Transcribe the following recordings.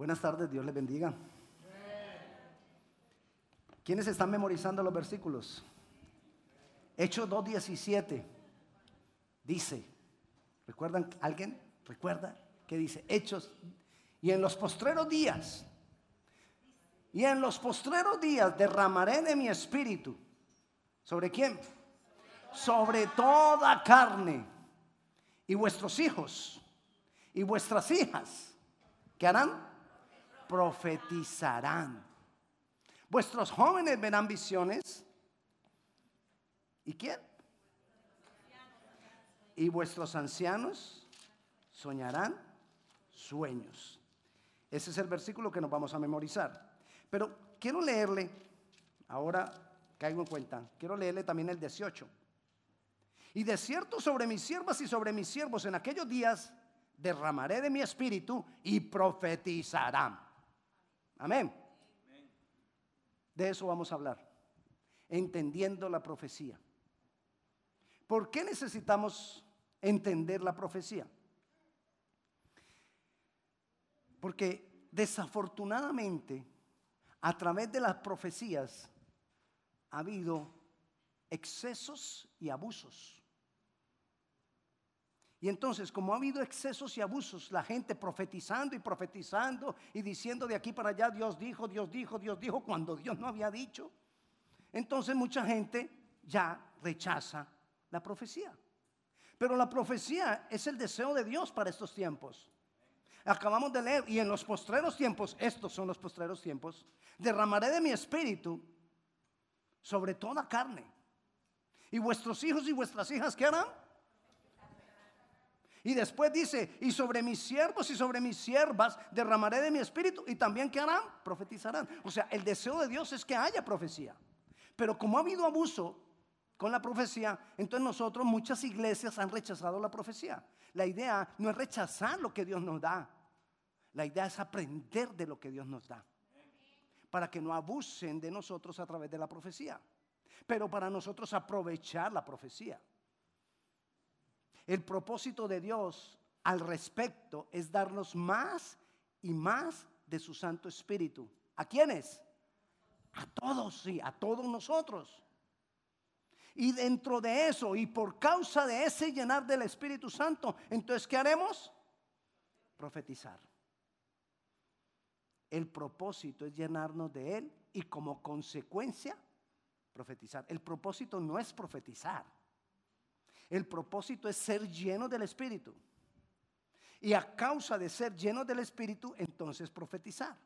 Buenas tardes, Dios les bendiga. ¿Quiénes están memorizando los versículos? Hechos 2.17 dice, ¿recuerdan alguien? ¿Recuerda? ¿Qué dice? Hechos. Y en los postreros días, y en los postreros días derramaré de mi espíritu. ¿Sobre quién? Sobre toda carne. Y vuestros hijos y vuestras hijas, ¿qué harán? Profetizarán. Vuestros jóvenes verán visiones. ¿Y quién? Y vuestros ancianos soñarán sueños. Ese es el versículo que nos vamos a memorizar. Pero quiero leerle, ahora caigo en cuenta, quiero leerle también el 18. Y de cierto sobre mis siervas y sobre mis siervos en aquellos días derramaré de mi espíritu y profetizarán. Amén. De eso vamos a hablar, entendiendo la profecía. ¿Por qué necesitamos entender la profecía? Porque desafortunadamente, a través de las profecías, ha habido excesos y abusos. Y entonces, como ha habido excesos y abusos, la gente profetizando y profetizando y diciendo de aquí para allá, Dios dijo, Dios dijo, Dios dijo, cuando Dios no había dicho, entonces mucha gente ya rechaza la profecía. Pero la profecía es el deseo de Dios para estos tiempos. Acabamos de leer, y en los postreros tiempos, estos son los postreros tiempos, derramaré de mi espíritu sobre toda carne. Y vuestros hijos y vuestras hijas, ¿qué harán? Y después dice, y sobre mis siervos y sobre mis siervas derramaré de mi espíritu y también ¿qué harán? Profetizarán. O sea, el deseo de Dios es que haya profecía. Pero como ha habido abuso con la profecía, entonces nosotros, muchas iglesias han rechazado la profecía. La idea no es rechazar lo que Dios nos da. La idea es aprender de lo que Dios nos da. Para que no abusen de nosotros a través de la profecía. Pero para nosotros aprovechar la profecía. El propósito de Dios al respecto es darnos más y más de su Santo Espíritu. ¿A quiénes? A todos, sí, a todos nosotros. Y dentro de eso, y por causa de ese llenar del Espíritu Santo, entonces, ¿qué haremos? Profetizar. El propósito es llenarnos de Él y como consecuencia, profetizar. El propósito no es profetizar. El propósito es ser lleno del Espíritu. Y a causa de ser lleno del Espíritu, entonces profetizar.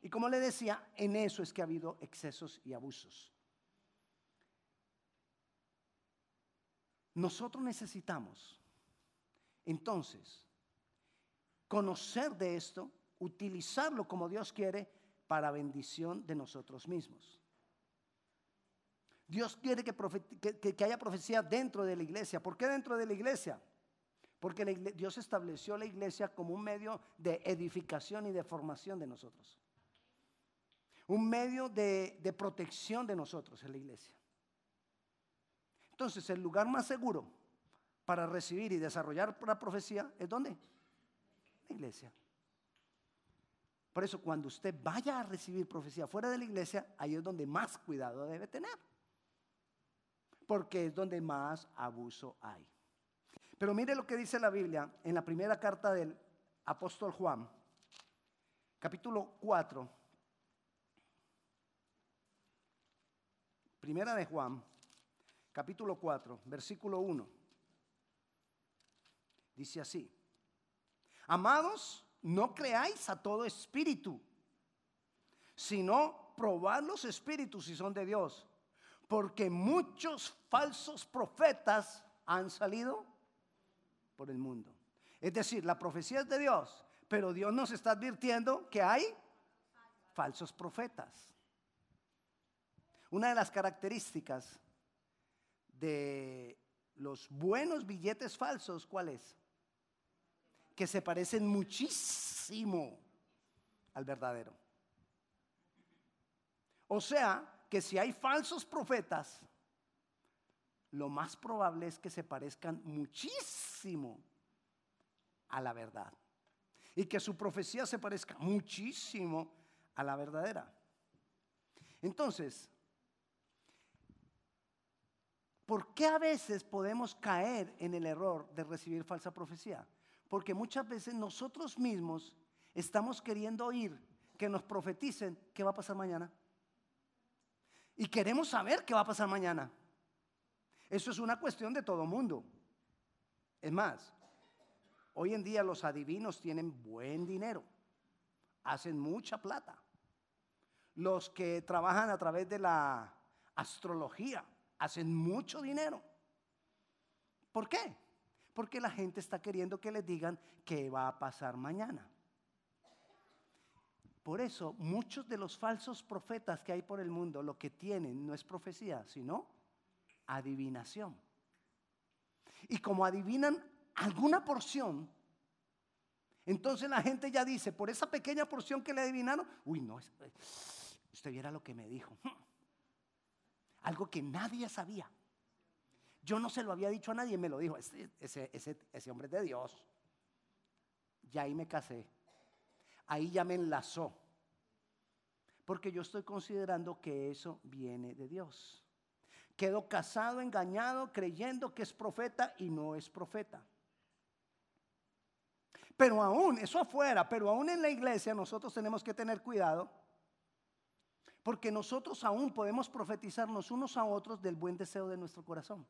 Y como le decía, en eso es que ha habido excesos y abusos. Nosotros necesitamos, entonces, conocer de esto, utilizarlo como Dios quiere para bendición de nosotros mismos. Dios quiere que, haya profecía dentro de la iglesia. ¿Por qué dentro de la iglesia? Porque Dios estableció la iglesia como un medio de edificación y de formación de nosotros. Un medio de, protección de nosotros en la iglesia. Entonces, el lugar más seguro para recibir y desarrollar la profecía es dónde? La iglesia. Por eso, cuando usted vaya a recibir profecía fuera de la iglesia, ahí es donde más cuidado debe tener porque es donde más abuso hay. Pero mire lo que dice la Biblia en la primera carta del apóstol Juan, capítulo 4. Primera de Juan, capítulo 4, versículo 1. Dice así, amados, no creáis a todo espíritu, sino probad los espíritus si son de Dios porque muchos falsos profetas han salido por el mundo. Es decir, la profecía es de Dios, pero Dios nos está advirtiendo que hay falsos profetas. Una de las características de los buenos billetes falsos, ¿cuál es? Que se parecen muchísimo al verdadero. O sea, que si hay falsos profetas, lo más probable es que se parezcan muchísimo a la verdad. y que su profecía se parezca muchísimo a la verdadera. Entonces, ¿por qué a veces podemos caer en el error de recibir falsa profecía? Porque muchas veces nosotros mismos estamos queriendo oír que nos profeticen qué va a pasar mañana. Y queremos saber qué va a pasar mañana. Eso es una cuestión de todo mundo. Es más, hoy en día los adivinos tienen buen dinero, hacen mucha plata los que trabajan a través de la astrología hacen mucho dinero. ¿Por qué? Porque la gente está queriendo que les digan qué va a pasar mañana. Por eso muchos de los falsos profetas que hay por el mundo lo que tienen no es profecía, sino adivinación. Y como adivinan alguna porción, entonces la gente ya dice, por esa pequeña porción que le adivinaron, uy, no, Usted viera lo que me dijo. Algo que nadie sabía. Yo no se lo había dicho a nadie, me lo dijo. Ese, ese, hombre es de Dios. Ya ahí me casé. Ahí ya me enlazó. Porque yo estoy considerando que eso viene de Dios. Quedo casado, engañado, creyendo que es profeta y no es profeta. Pero aún, eso afuera, pero aún en la iglesia nosotros tenemos que tener cuidado porque nosotros aún podemos profetizarnos unos a otros del buen deseo de nuestro corazón.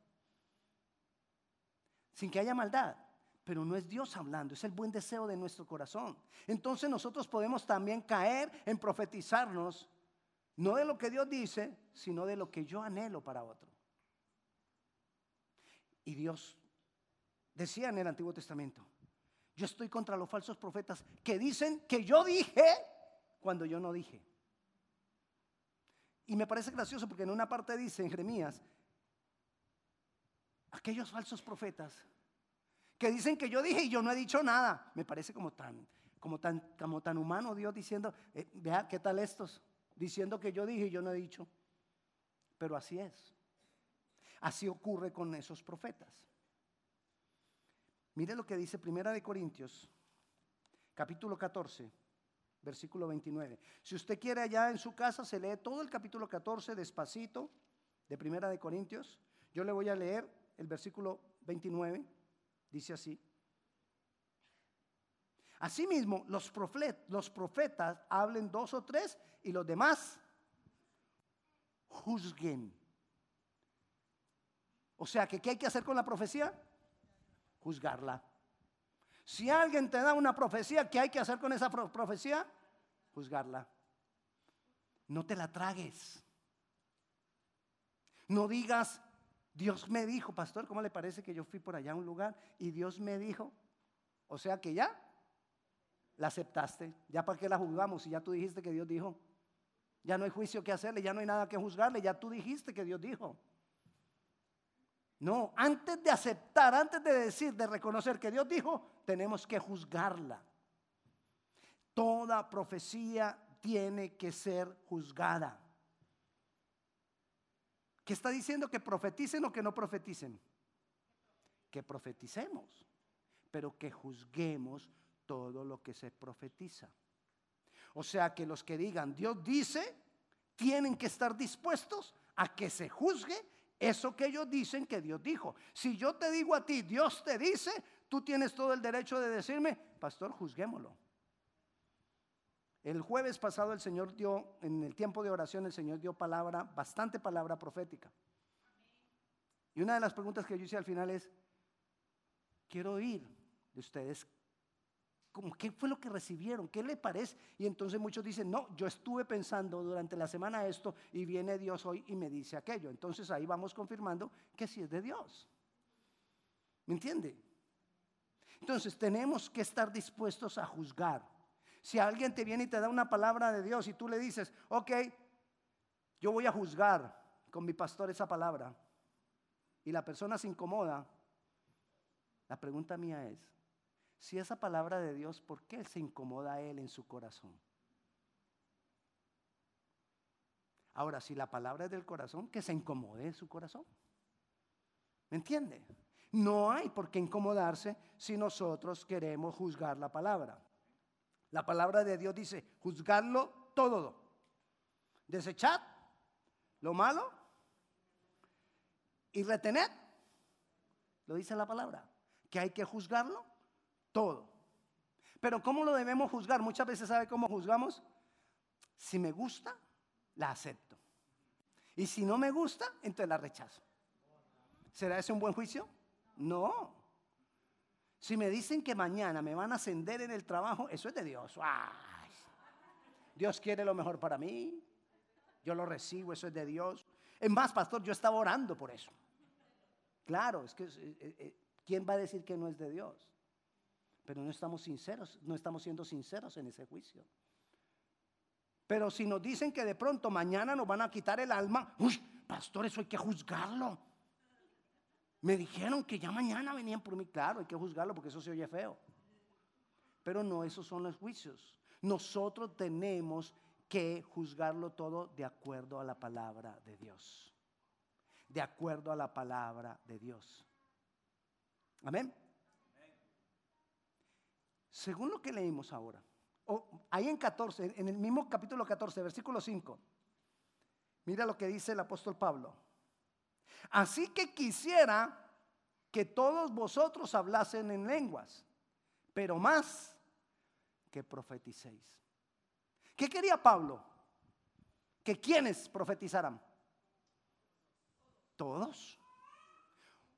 Sin que haya maldad. Pero no es Dios hablando, es el buen deseo de nuestro corazón. Entonces nosotros podemos también caer en profetizarnos, no de lo que Dios dice, sino de lo que yo anhelo para otro. Y Dios decía en el Antiguo Testamento, yo estoy contra los falsos profetas que dicen que yo dije cuando yo no dije. Y me parece gracioso porque en una parte dice en Jeremías, aquellos falsos profetas que dicen que yo dije y yo no he dicho nada. Me parece como tan, como tan, como tan humano Dios diciendo, eh, vea qué tal estos, diciendo que yo dije y yo no he dicho. Pero así es. Así ocurre con esos profetas. Mire lo que dice Primera de Corintios, capítulo 14 versículo 29. Si usted quiere allá en su casa, se lee todo el capítulo 14 despacito de Primera de Corintios. Yo le voy a leer el versículo 29. Dice así. Asimismo, los, los profetas hablen dos o tres y los demás juzguen. O sea, que ¿qué hay que hacer con la profecía? Juzgarla. Si alguien te da una profecía, ¿qué hay que hacer con esa profecía? Juzgarla. No te la tragues. No digas, Dios me dijo, pastor, ¿cómo le parece que yo fui por allá a un lugar y Dios me dijo? O sea que ya la aceptaste. ¿Ya para qué la juzgamos si ya tú dijiste que Dios dijo? Ya no hay juicio que hacerle, ya no hay nada que juzgarle, ya tú dijiste que Dios dijo. No, antes de aceptar, antes de decir, de reconocer que Dios dijo, tenemos que juzgarla. Toda profecía tiene que ser juzgada. ¿Qué está diciendo? ¿Que profeticen o que no profeticen? Que profeticemos, pero que juzguemos todo lo que se profetiza. O sea que los que digan Dios dice, tienen que estar dispuestos a que se juzgue eso que ellos dicen que Dios dijo. Si yo te digo a ti, Dios te dice, tú tienes todo el derecho de decirme, pastor, juzguémoslo. El jueves pasado el Señor dio, en el tiempo de oración, el Señor dio palabra, bastante palabra profética. Y una de las preguntas que yo hice al final es, quiero oír de ustedes ¿Qué fue lo que recibieron? ¿Qué le parece? Y entonces muchos dicen, no, yo estuve pensando durante la semana esto y viene Dios hoy y me dice aquello. Entonces ahí vamos confirmando que sí es de Dios. ¿Me entiende? Entonces tenemos que estar dispuestos a juzgar. Si alguien te viene y te da una palabra de Dios y tú le dices, ok, yo voy a juzgar con mi pastor esa palabra, y la persona se incomoda, la pregunta mía es, si esa palabra de Dios, ¿por qué se incomoda a él en su corazón? Ahora, si la palabra es del corazón, que se incomode en su corazón. ¿Me entiende? No hay por qué incomodarse si nosotros queremos juzgar la palabra. La palabra de Dios dice, juzgarlo todo. Desechar lo malo y retener. Lo dice la palabra, que hay que juzgarlo todo. Pero ¿cómo lo debemos juzgar? Muchas veces sabe cómo juzgamos. Si me gusta, la acepto. Y si no me gusta, entonces la rechazo. ¿Será ese un buen juicio? No. Si me dicen que mañana me van a ascender en el trabajo, eso es de Dios. Dios quiere lo mejor para mí. Yo lo recibo, eso es de Dios. Es más, pastor, yo estaba orando por eso. Claro, es que eh, eh, ¿quién va a decir que no es de Dios? Pero no estamos sinceros, no estamos siendo sinceros en ese juicio. Pero si nos dicen que de pronto mañana nos van a quitar el alma, uy, pastor, eso hay que juzgarlo. Me dijeron que ya mañana venían por mí, claro, hay que juzgarlo porque eso se oye feo. Pero no, esos son los juicios. Nosotros tenemos que juzgarlo todo de acuerdo a la palabra de Dios. De acuerdo a la palabra de Dios. Amén. Según lo que leímos ahora, ahí en 14, en el mismo capítulo 14, versículo 5, mira lo que dice el apóstol Pablo. Así que quisiera que todos vosotros hablasen en lenguas, pero más que profeticéis. ¿Qué quería Pablo? Que quienes profetizaran. Todos.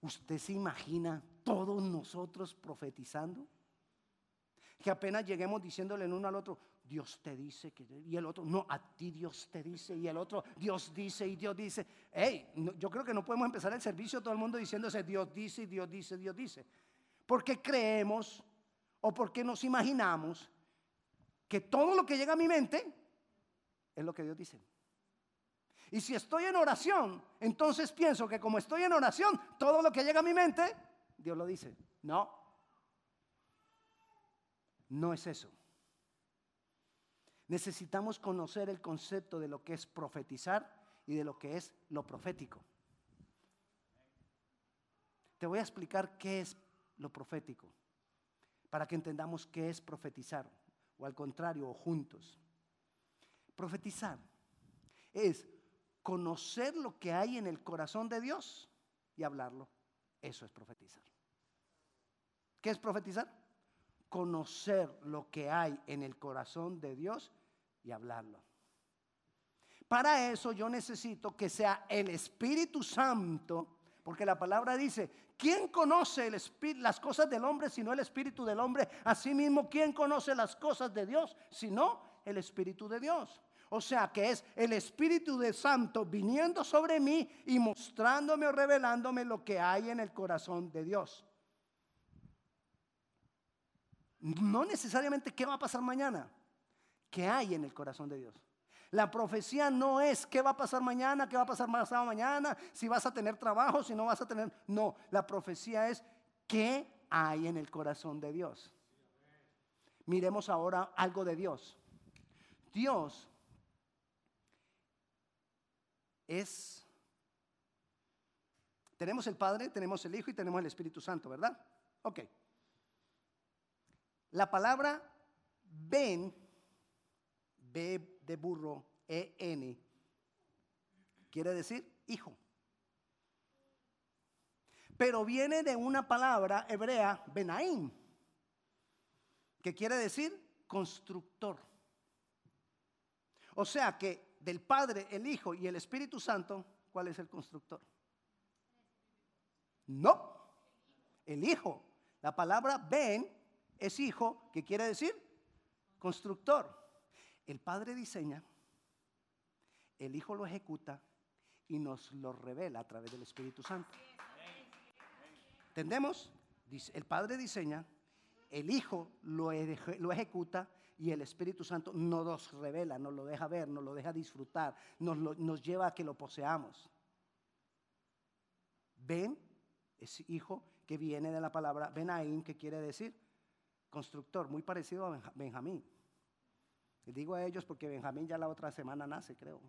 ¿Usted se imagina todos nosotros profetizando? Que apenas lleguemos diciéndole en uno al otro, Dios te dice que, y el otro, no, a ti Dios te dice, y el otro, Dios dice y Dios dice. Hey, yo creo que no podemos empezar el servicio todo el mundo diciéndose Dios dice Dios dice, Dios dice. Porque creemos o porque nos imaginamos que todo lo que llega a mi mente es lo que Dios dice. Y si estoy en oración, entonces pienso que como estoy en oración, todo lo que llega a mi mente, Dios lo dice. No, no es eso. Necesitamos conocer el concepto de lo que es profetizar y de lo que es lo profético. Te voy a explicar qué es lo profético, para que entendamos qué es profetizar o al contrario, o juntos. Profetizar es conocer lo que hay en el corazón de Dios y hablarlo. Eso es profetizar. ¿Qué es profetizar? Conocer lo que hay en el corazón de Dios y hablarlo. Para eso yo necesito que sea el Espíritu Santo, porque la palabra dice, ¿quién conoce las cosas del hombre sino el Espíritu del hombre? Asimismo, ¿quién conoce las cosas de Dios sino el Espíritu de Dios? O sea que es el Espíritu de Santo viniendo sobre mí y mostrándome o revelándome lo que hay en el corazón de Dios. No necesariamente qué va a pasar mañana, qué hay en el corazón de Dios. La profecía no es qué va a pasar mañana, qué va a pasar pasado mañana, si vas a tener trabajo, si no vas a tener. No, la profecía es qué hay en el corazón de Dios. Miremos ahora algo de Dios. Dios es... Tenemos el Padre, tenemos el Hijo y tenemos el Espíritu Santo, ¿verdad? Ok. La palabra ven, B de burro, E-N, quiere decir hijo. Pero viene de una palabra hebrea, Benaim, que quiere decir constructor. O sea que del Padre, el Hijo y el Espíritu Santo, ¿cuál es el constructor? No, el Hijo. La palabra ven es hijo, ¿qué quiere decir? Constructor. El Padre diseña, el Hijo lo ejecuta y nos lo revela a través del Espíritu Santo. ¿Entendemos? El Padre diseña, el Hijo lo, lo ejecuta y el Espíritu Santo nos revela, nos lo deja ver, nos lo deja disfrutar, nos, nos lleva a que lo poseamos. Ben es hijo que viene de la palabra Benaim, que quiere decir constructor, muy parecido a Benjamín. Y digo a ellos porque Benjamín ya la otra semana nace, creo,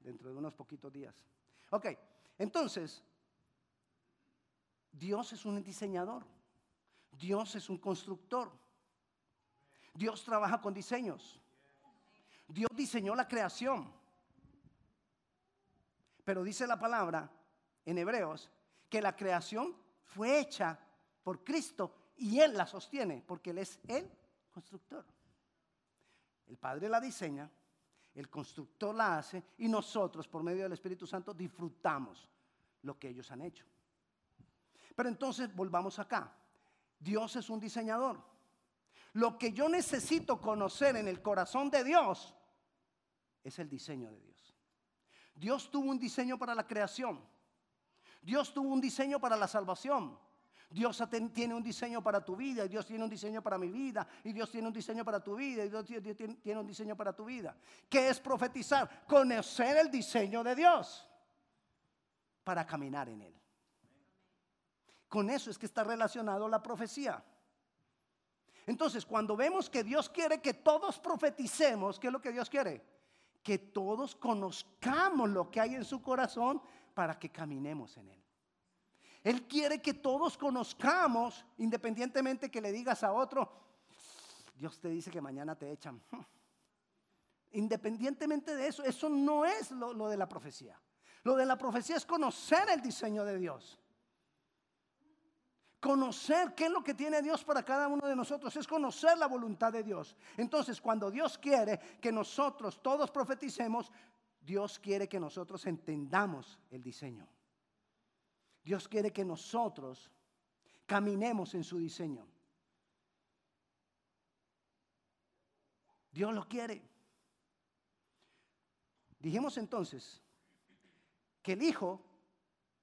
dentro de unos poquitos días. Ok, entonces, Dios es un diseñador, Dios es un constructor. Dios trabaja con diseños. Dios diseñó la creación. Pero dice la palabra en Hebreos que la creación fue hecha por Cristo y Él la sostiene porque Él es el constructor. El Padre la diseña, el constructor la hace y nosotros por medio del Espíritu Santo disfrutamos lo que ellos han hecho. Pero entonces volvamos acá. Dios es un diseñador. Lo que yo necesito conocer en el corazón de Dios es el diseño de Dios. Dios tuvo un diseño para la creación. Dios tuvo un diseño para la salvación. Dios tiene un diseño para tu vida, y Dios tiene un diseño para mi vida, y Dios tiene un diseño para tu vida, y Dios tiene un diseño para tu vida. ¿Qué es profetizar? Conocer el diseño de Dios para caminar en él. Con eso es que está relacionado la profecía. Entonces, cuando vemos que Dios quiere que todos profeticemos, ¿qué es lo que Dios quiere? Que todos conozcamos lo que hay en su corazón para que caminemos en él. Él quiere que todos conozcamos, independientemente que le digas a otro, Dios te dice que mañana te echan. Independientemente de eso, eso no es lo, lo de la profecía. Lo de la profecía es conocer el diseño de Dios. Conocer qué es lo que tiene Dios para cada uno de nosotros es conocer la voluntad de Dios. Entonces, cuando Dios quiere que nosotros todos profeticemos, Dios quiere que nosotros entendamos el diseño. Dios quiere que nosotros caminemos en su diseño. Dios lo quiere. Dijimos entonces que el Hijo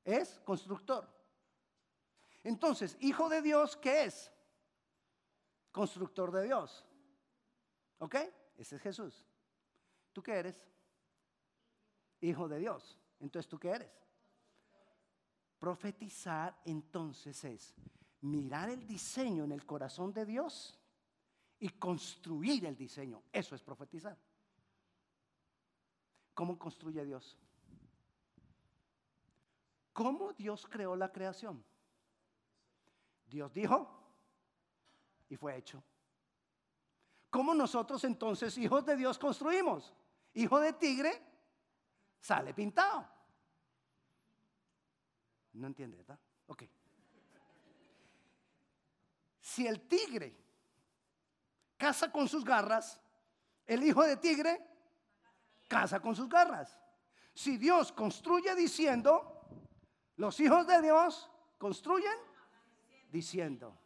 es constructor. Entonces, Hijo de Dios, ¿qué es? Constructor de Dios. ¿Ok? Ese es Jesús. ¿Tú qué eres? Hijo de Dios. Entonces, ¿tú qué eres? Profetizar entonces es mirar el diseño en el corazón de Dios y construir el diseño. Eso es profetizar. ¿Cómo construye Dios? ¿Cómo Dios creó la creación? Dios dijo y fue hecho. ¿Cómo nosotros entonces, hijos de Dios, construimos? Hijo de tigre, sale pintado. No entiende, ¿verdad? Ok. Si el tigre caza con sus garras, el hijo de tigre caza con sus garras. Si Dios construye diciendo, los hijos de Dios construyen diciendo.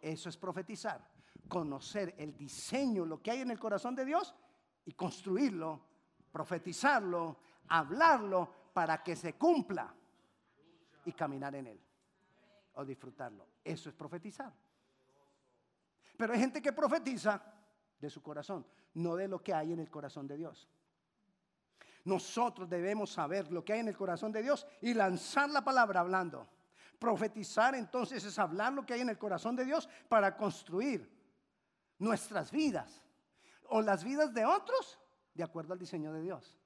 Eso es profetizar. Conocer el diseño, lo que hay en el corazón de Dios y construirlo, profetizarlo, hablarlo para que se cumpla y caminar en él o disfrutarlo. Eso es profetizar. Pero hay gente que profetiza de su corazón, no de lo que hay en el corazón de Dios. Nosotros debemos saber lo que hay en el corazón de Dios y lanzar la palabra hablando. Profetizar entonces es hablar lo que hay en el corazón de Dios para construir nuestras vidas o las vidas de otros de acuerdo al diseño de Dios.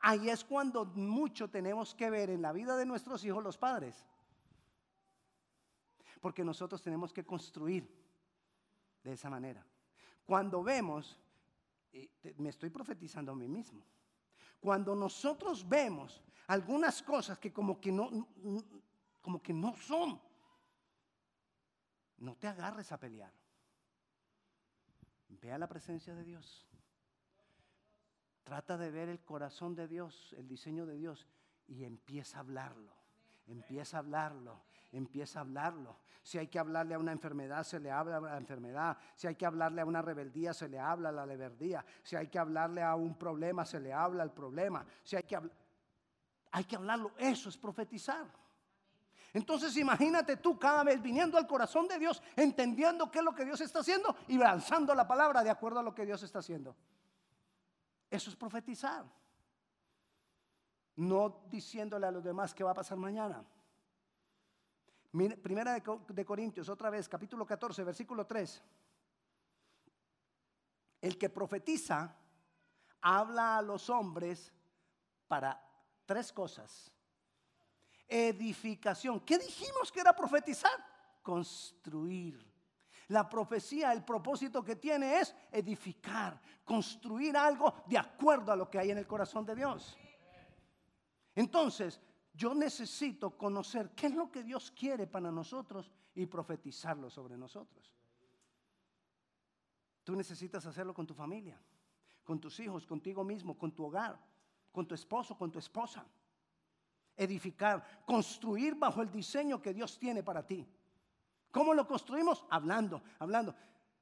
Ahí es cuando mucho tenemos que ver en la vida de nuestros hijos los padres. Porque nosotros tenemos que construir de esa manera. Cuando vemos, me estoy profetizando a mí mismo. Cuando nosotros vemos algunas cosas que como que no, como que no son, no te agarres a pelear. Vea la presencia de Dios. Trata de ver el corazón de Dios, el diseño de Dios y empieza a hablarlo. Empieza a hablarlo, empieza a hablarlo. Si hay que hablarle a una enfermedad, se le habla a la enfermedad. Si hay que hablarle a una rebeldía, se le habla a la rebeldía. Si hay que hablarle a un problema, se le habla al problema. Si hay que, hay que hablarlo, eso es profetizar. Entonces imagínate tú cada vez viniendo al corazón de Dios, entendiendo qué es lo que Dios está haciendo y lanzando la palabra de acuerdo a lo que Dios está haciendo. Eso es profetizar. No diciéndole a los demás qué va a pasar mañana. Primera de Corintios, otra vez, capítulo 14, versículo 3. El que profetiza habla a los hombres para tres cosas. Edificación. ¿Qué dijimos que era profetizar? Construir. La profecía, el propósito que tiene es edificar, construir algo de acuerdo a lo que hay en el corazón de Dios. Entonces, yo necesito conocer qué es lo que Dios quiere para nosotros y profetizarlo sobre nosotros. Tú necesitas hacerlo con tu familia, con tus hijos, contigo mismo, con tu hogar, con tu esposo, con tu esposa. Edificar, construir bajo el diseño que Dios tiene para ti. ¿Cómo lo construimos? Hablando, hablando.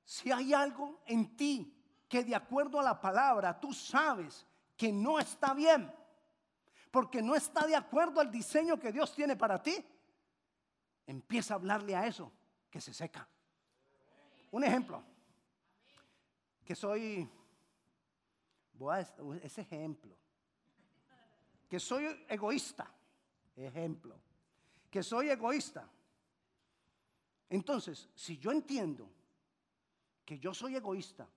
Si hay algo en ti que de acuerdo a la palabra tú sabes que no está bien, porque no está de acuerdo al diseño que Dios tiene para ti, empieza a hablarle a eso que se seca. Un ejemplo, que soy, voy a, ese ejemplo, que soy egoísta, ejemplo, que soy egoísta. Entonces, si yo entiendo que yo soy egoísta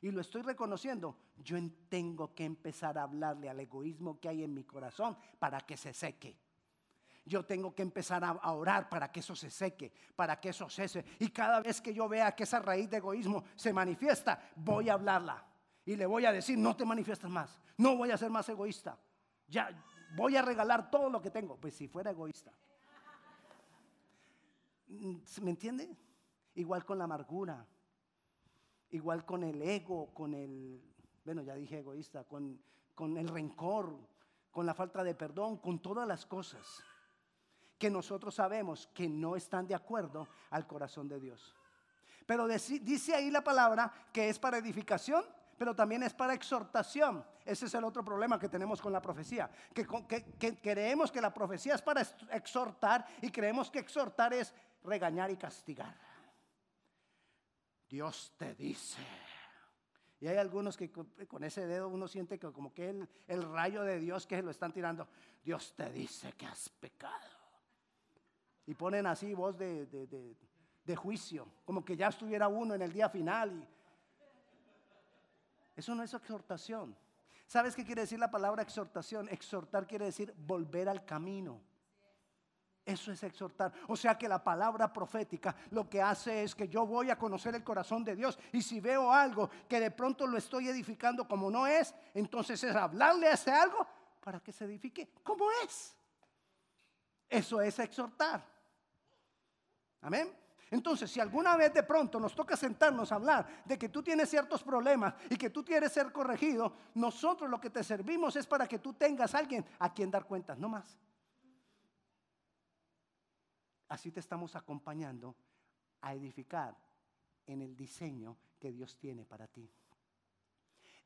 y lo estoy reconociendo, yo tengo que empezar a hablarle al egoísmo que hay en mi corazón para que se seque. Yo tengo que empezar a, orar para que eso se seque, para que eso cese. Y cada vez que yo vea que esa raíz de egoísmo se manifiesta, voy a hablarla. Y le voy a decir, no te manifiestas más, no voy a ser más egoísta. Ya voy a regalar todo lo que tengo. Pues si fuera egoísta. ¿Me entiende? Igual con la amargura, igual con el ego, con el, bueno, ya dije egoísta, con, con el rencor, con la falta de perdón, con todas las cosas que nosotros sabemos que no están de acuerdo al corazón de Dios. Pero dice ahí la palabra que es para edificación, pero también es para exhortación. Ese es el otro problema que tenemos con la profecía, que, que creemos que la profecía es para exhortar y creemos que exhortar es regañar y castigar. Dios te dice. Y hay algunos que con, ese dedo uno siente que como que el, rayo de Dios que se lo están tirando, Dios te dice que has pecado. Y ponen así voz de, de, de, juicio, como que ya estuviera uno en el día final. Y... Eso no es exhortación. ¿Sabes qué quiere decir la palabra exhortación? Exhortar quiere decir volver al camino. Eso es exhortar. O sea que la palabra profética lo que hace es que yo voy a conocer el corazón de Dios y si veo algo que de pronto lo estoy edificando como no es, entonces es hablarle a ese algo para que se edifique como es. Eso es exhortar. Amén. Entonces, si alguna vez de pronto nos toca sentarnos a hablar de que tú tienes ciertos problemas y que tú quieres ser corregido, nosotros lo que te servimos es para que tú tengas alguien a quien dar cuentas, no más. Así te estamos acompañando a edificar en el diseño que Dios tiene para ti.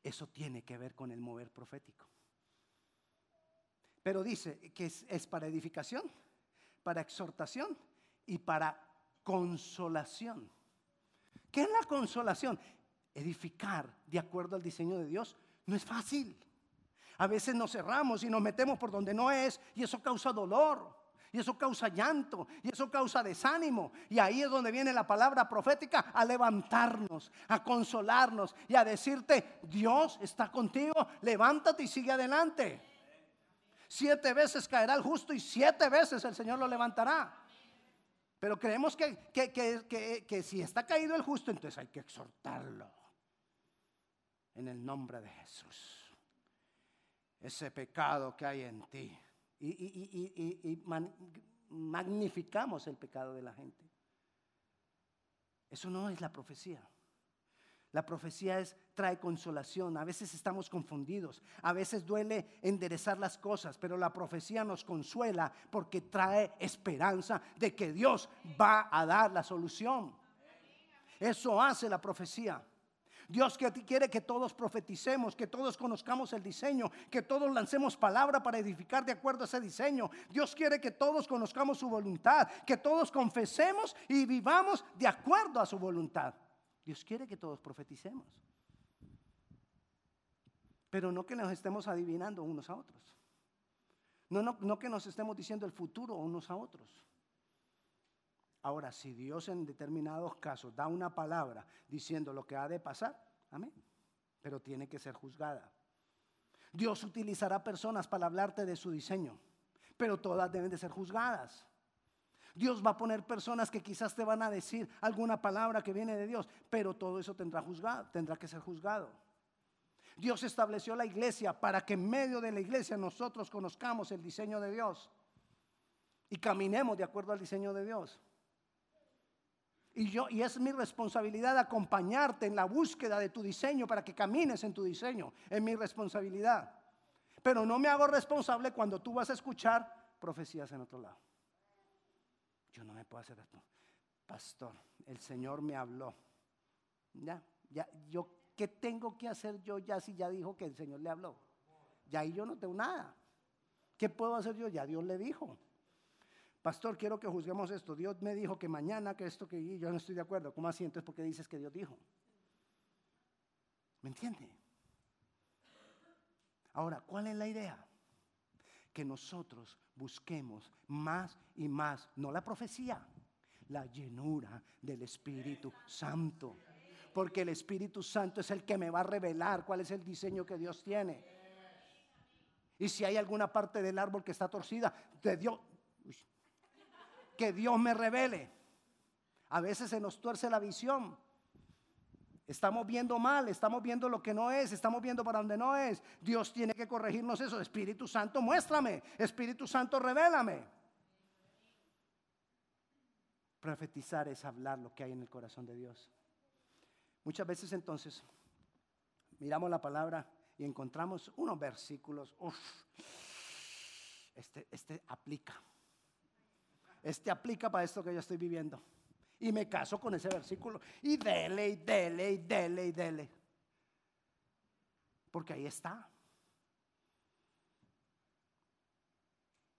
Eso tiene que ver con el mover profético. Pero dice que es, para edificación, para exhortación y para consolación. ¿Qué es la consolación? Edificar de acuerdo al diseño de Dios no es fácil. A veces nos cerramos y nos metemos por donde no es y eso causa dolor. Y eso causa llanto, y eso causa desánimo. Y ahí es donde viene la palabra profética a levantarnos, a consolarnos y a decirte, Dios está contigo, levántate y sigue adelante. Siete veces caerá el justo y siete veces el Señor lo levantará. Pero creemos que, que, si está caído el justo, entonces hay que exhortarlo. En el nombre de Jesús. Ese pecado que hay en ti y, magnificamos el pecado de la gente. Eso no es la profecía. La profecía es, trae consolación. A veces estamos confundidos. A veces duele enderezar las cosas. Pero la profecía nos consuela porque trae esperanza de que Dios va a dar la solución. Eso hace la profecía. Dios quiere que todos profeticemos, que todos conozcamos el diseño, que todos lancemos palabra para edificar de acuerdo a ese diseño. Dios quiere que todos conozcamos su voluntad, que todos confesemos y vivamos de acuerdo a su voluntad. Dios quiere que todos profeticemos. Pero no que nos estemos adivinando unos a otros. No, no, no que nos estemos diciendo el futuro unos a otros. Ahora, si Dios en determinados casos da una palabra diciendo lo que ha de pasar, amén, pero tiene que ser juzgada. Dios utilizará personas para hablarte de su diseño, pero todas deben de ser juzgadas. Dios va a poner personas que quizás te van a decir alguna palabra que viene de Dios, pero todo eso tendrá, juzgado, tendrá que ser juzgado. Dios estableció la iglesia para que en medio de la iglesia nosotros conozcamos el diseño de Dios y caminemos de acuerdo al diseño de Dios. Y yo y es mi responsabilidad acompañarte en la búsqueda de tu diseño para que camines en tu diseño. Es mi responsabilidad. Pero no me hago responsable cuando tú vas a escuchar profecías en otro lado. Yo no me puedo hacer esto. Pastor, el Señor me habló. Ya, ya, yo, ¿qué tengo que hacer yo ya si ya dijo que el Señor le habló? Ya ahí yo no tengo nada. ¿Qué puedo hacer yo? Ya Dios le dijo. Pastor, quiero que juzguemos esto. Dios me dijo que mañana, que esto, que yo no estoy de acuerdo. ¿Cómo así? Entonces, ¿por qué dices que Dios dijo? ¿Me entiende? Ahora, ¿cuál es la idea? que nosotros busquemos más y más, no la profecía, la llenura del Espíritu Santo. Porque el Espíritu Santo es el que me va a revelar cuál es el diseño que Dios tiene. Y si hay alguna parte del árbol que está torcida, de Dios, que Dios me revele. A veces se nos tuerce la visión. Estamos viendo mal, estamos viendo lo que no es, estamos viendo para donde no es. Dios tiene que corregirnos eso. Espíritu Santo, muéstrame. Espíritu Santo, revélame. Profetizar es hablar lo que hay en el corazón de Dios. Muchas veces entonces miramos la palabra y encontramos unos versículos. este, este aplica. Este aplica para esto que yo estoy viviendo. Y me caso con ese versículo. Y dele, y dele, y dele, y dele. Porque ahí está.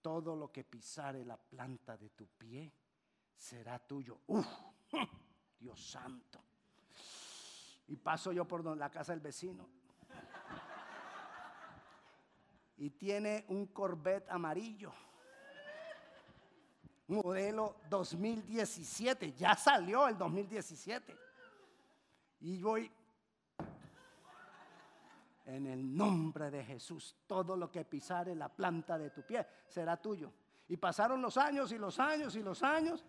Todo lo que pisare la planta de tu pie será tuyo. Uf, Dios santo. Y paso yo por la casa del vecino. Y tiene un Corvette amarillo modelo 2017. Ya salió el 2017. Y voy en el nombre de Jesús. Todo lo que pisare la planta de tu pie será tuyo. Y pasaron los años y los años y los años.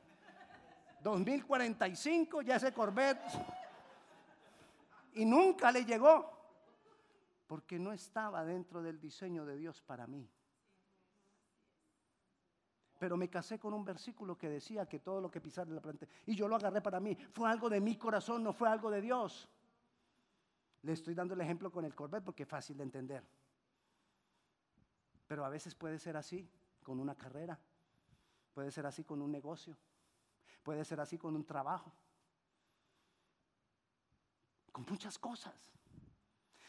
2045 ya ese Corvette. Y nunca le llegó. Porque no estaba dentro del diseño de Dios para mí. Pero me casé con un versículo que decía que todo lo que pisara la planta. Y yo lo agarré para mí. Fue algo de mi corazón, no fue algo de Dios. Le estoy dando el ejemplo con el Corvette porque es fácil de entender. Pero a veces puede ser así con una carrera. Puede ser así con un negocio. Puede ser así con un trabajo. Con muchas cosas.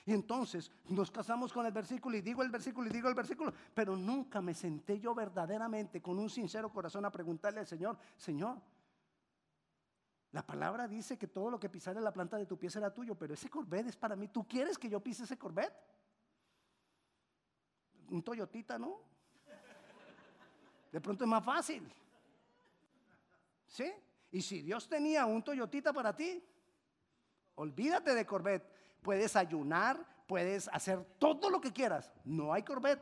Y entonces nos casamos con el versículo y digo el versículo y digo el versículo, pero nunca me senté yo verdaderamente con un sincero corazón a preguntarle al Señor, Señor, la palabra dice que todo lo que pisare la planta de tu pie será tuyo, pero ese Corvette es para mí. ¿Tú quieres que yo pise ese Corvette? Un Toyotita, ¿no? De pronto es más fácil. ¿Sí? Y si Dios tenía un Toyotita para ti, olvídate de Corvette puedes ayunar, puedes hacer todo lo que quieras. No hay Corvette.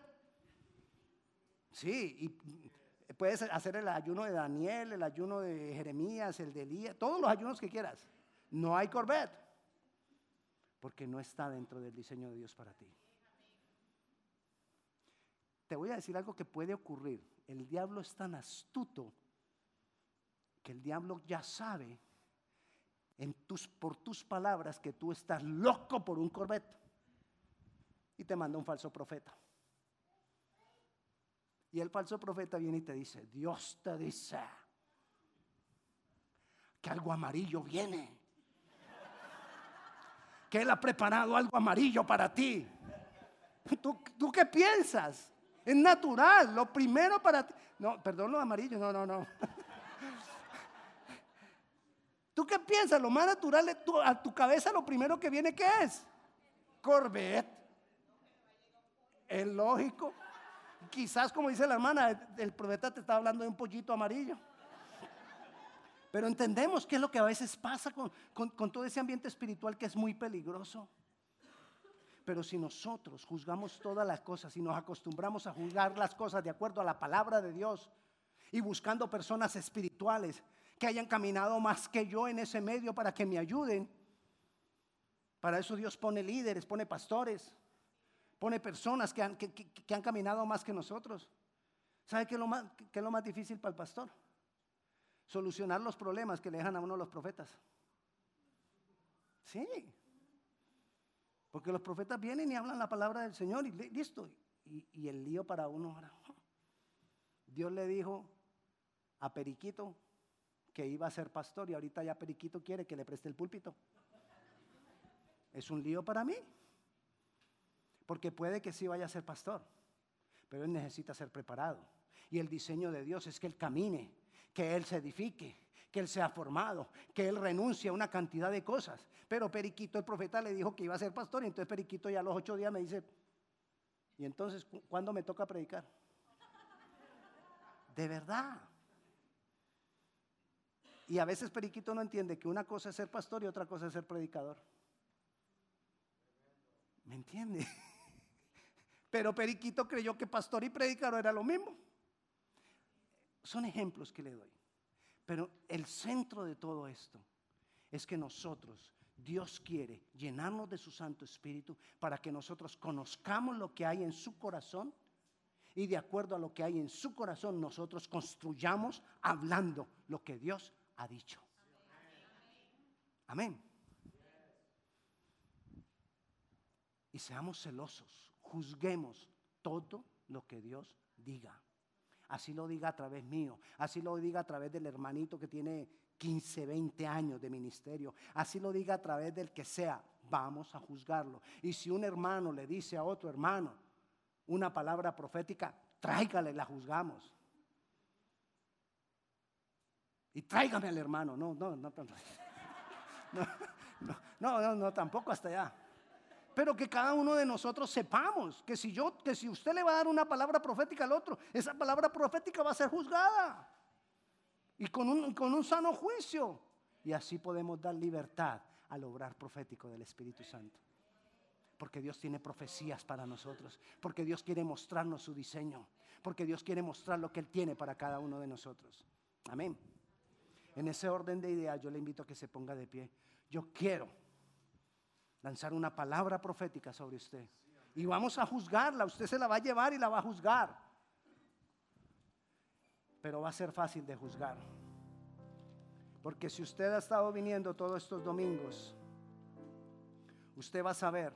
Sí, y puedes hacer el ayuno de Daniel, el ayuno de Jeremías, el de Elías, todos los ayunos que quieras. No hay Corvette. Porque no está dentro del diseño de Dios para ti. Te voy a decir algo que puede ocurrir. El diablo es tan astuto que el diablo ya sabe en tus, por tus palabras que tú estás loco por un Corvette. Y te manda un falso profeta. Y el falso profeta viene y te dice, Dios te dice que algo amarillo viene. Que Él ha preparado algo amarillo para ti. ¿Tú, ¿Tú, qué piensas? Es natural, lo primero para ti. No, perdón, lo amarillo, no, no, no. ¿Tú qué piensas? Lo más natural a tu cabeza lo primero que viene, ¿qué es? Corvette. Es lógico. Quizás, como dice la hermana, el profeta te está hablando de un pollito amarillo. Pero entendemos qué es lo que a veces pasa con, con todo ese ambiente espiritual que es muy peligroso. Pero si nosotros juzgamos todas las cosas y nos acostumbramos a juzgar las cosas de acuerdo a la palabra de Dios, y buscando personas espirituales que hayan caminado más que yo en ese medio para que me ayuden. Para eso Dios pone líderes, pone pastores, pone personas que han, que, han caminado más que nosotros. ¿Sabe qué es, lo más, qué es lo más difícil para el pastor? Solucionar los problemas que le dejan a uno los profetas. Sí. Porque los profetas vienen y hablan la palabra del Señor y listo. Y, y el lío para uno ahora. Dios le dijo a Periquito que iba a ser pastor y ahorita ya Periquito quiere que le preste el púlpito. Es un lío para mí. Porque puede que sí vaya a ser pastor, pero él necesita ser preparado. Y el diseño de Dios es que él camine, que él se edifique, que él sea formado, que él renuncie a una cantidad de cosas. Pero Periquito, el profeta, le dijo que iba a ser pastor y entonces Periquito ya a los ocho días me dice, ¿y entonces cuándo me toca predicar? De verdad. Y a veces Periquito no entiende que una cosa es ser pastor y otra cosa es ser predicador. ¿Me entiende? Pero Periquito creyó que pastor y predicador era lo mismo. Son ejemplos que le doy. Pero el centro de todo esto es que nosotros, Dios quiere llenarnos de su Santo Espíritu para que nosotros conozcamos lo que hay en su corazón y de acuerdo a lo que hay en su corazón nosotros construyamos hablando lo que Dios ha dicho. Amén. Y seamos celosos, juzguemos todo lo que Dios diga. Así lo diga a través mío, así lo diga a través del hermanito que tiene 15, 20 años de ministerio, así lo diga a través del que sea, vamos a juzgarlo. Y si un hermano le dice a otro hermano una palabra profética, tráigale, la juzgamos y tráigame al hermano. No, no, no, no, no, tampoco hasta allá. Pero que cada uno de nosotros sepamos que si yo, que si usted le va a dar una palabra profética al otro, esa palabra profética va a ser juzgada. Y con un, con un sano juicio. Y así podemos dar libertad al obrar profético del Espíritu Santo. Porque Dios tiene profecías para nosotros. Porque Dios quiere mostrarnos su diseño. Porque Dios quiere mostrar lo que Él tiene para cada uno de nosotros. Amén. En ese orden de ideas yo le invito a que se ponga de pie. Yo quiero lanzar una palabra profética sobre usted. Y vamos a juzgarla. Usted se la va a llevar y la va a juzgar. Pero va a ser fácil de juzgar. Porque si usted ha estado viniendo todos estos domingos, usted va a saber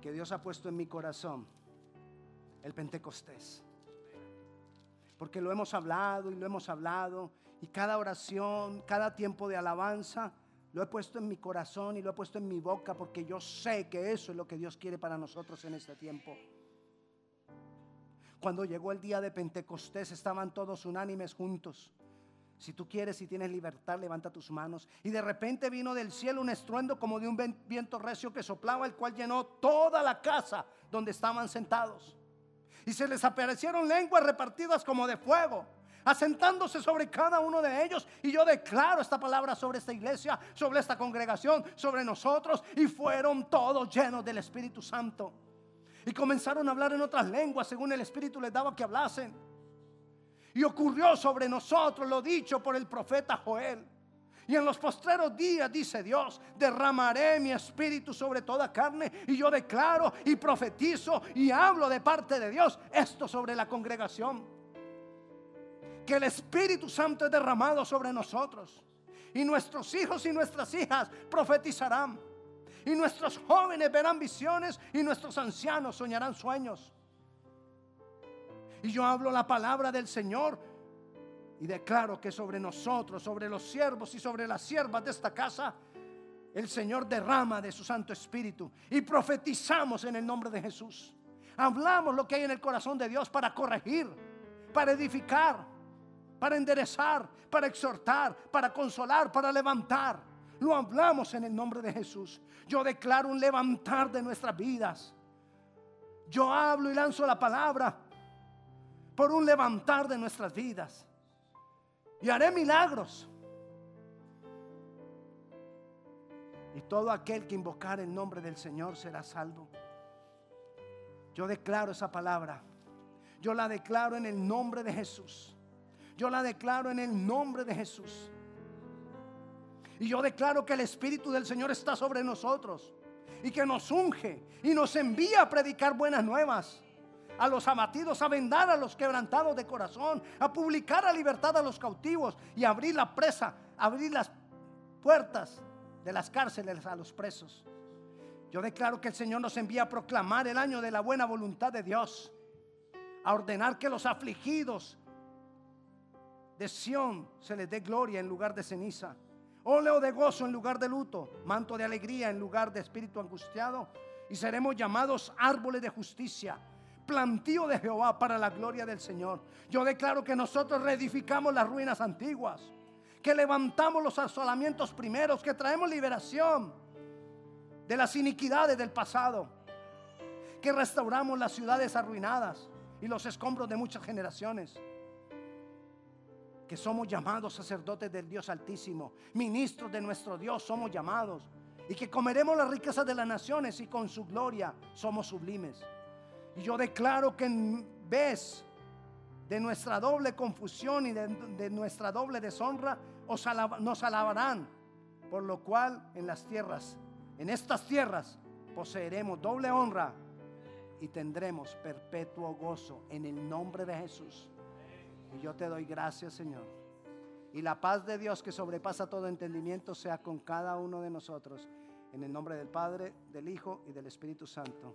que Dios ha puesto en mi corazón el Pentecostés porque lo hemos hablado y lo hemos hablado, y cada oración, cada tiempo de alabanza, lo he puesto en mi corazón y lo he puesto en mi boca, porque yo sé que eso es lo que Dios quiere para nosotros en este tiempo. Cuando llegó el día de Pentecostés, estaban todos unánimes juntos. Si tú quieres y tienes libertad, levanta tus manos. Y de repente vino del cielo un estruendo como de un viento recio que soplaba, el cual llenó toda la casa donde estaban sentados y se les aparecieron lenguas repartidas como de fuego, asentándose sobre cada uno de ellos. Y yo declaro esta palabra sobre esta iglesia, sobre esta congregación, sobre nosotros. Y fueron todos llenos del Espíritu Santo. Y comenzaron a hablar en otras lenguas según el Espíritu les daba que hablasen. Y ocurrió sobre nosotros lo dicho por el profeta Joel. Y en los postreros días, dice Dios, derramaré mi espíritu sobre toda carne. Y yo declaro y profetizo y hablo de parte de Dios esto sobre la congregación. Que el Espíritu Santo es derramado sobre nosotros. Y nuestros hijos y nuestras hijas profetizarán. Y nuestros jóvenes verán visiones y nuestros ancianos soñarán sueños. Y yo hablo la palabra del Señor y declaro que sobre nosotros, sobre los siervos y sobre las siervas de esta casa, el Señor derrama de su Santo Espíritu y profetizamos en el nombre de Jesús. Hablamos lo que hay en el corazón de Dios para corregir, para edificar, para enderezar, para exhortar, para consolar, para levantar. Lo hablamos en el nombre de Jesús. Yo declaro un levantar de nuestras vidas. Yo hablo y lanzo la palabra por un levantar de nuestras vidas y haré milagros. Y todo aquel que invocar el nombre del Señor será salvo. Yo declaro esa palabra. Yo la declaro en el nombre de Jesús. Yo la declaro en el nombre de Jesús. Y yo declaro que el Espíritu del Señor está sobre nosotros y que nos unge y nos envía a predicar buenas nuevas a los abatidos, a vendar a los quebrantados de corazón, a publicar a libertad a los cautivos y abrir la presa, abrir las puertas de las cárceles a los presos. Yo declaro que el Señor nos envía a proclamar el año de la buena voluntad de Dios, a ordenar que los afligidos de Sión se les dé gloria en lugar de ceniza, óleo de gozo en lugar de luto, manto de alegría en lugar de espíritu angustiado, y seremos llamados árboles de justicia plantío de Jehová para la gloria del Señor. Yo declaro que nosotros reedificamos las ruinas antiguas, que levantamos los asolamientos primeros, que traemos liberación de las iniquidades del pasado, que restauramos las ciudades arruinadas y los escombros de muchas generaciones que somos llamados sacerdotes del Dios Altísimo, ministros de nuestro Dios somos llamados, y que comeremos las riquezas de las naciones y con su gloria somos sublimes. Y yo declaro que en vez de nuestra doble confusión y de, nuestra doble deshonra, nos alabarán. Por lo cual en las tierras, en estas tierras, poseeremos doble honra y tendremos perpetuo gozo en el nombre de Jesús. Y yo te doy gracias, Señor. Y la paz de Dios que sobrepasa todo entendimiento sea con cada uno de nosotros. En el nombre del Padre, del Hijo y del Espíritu Santo.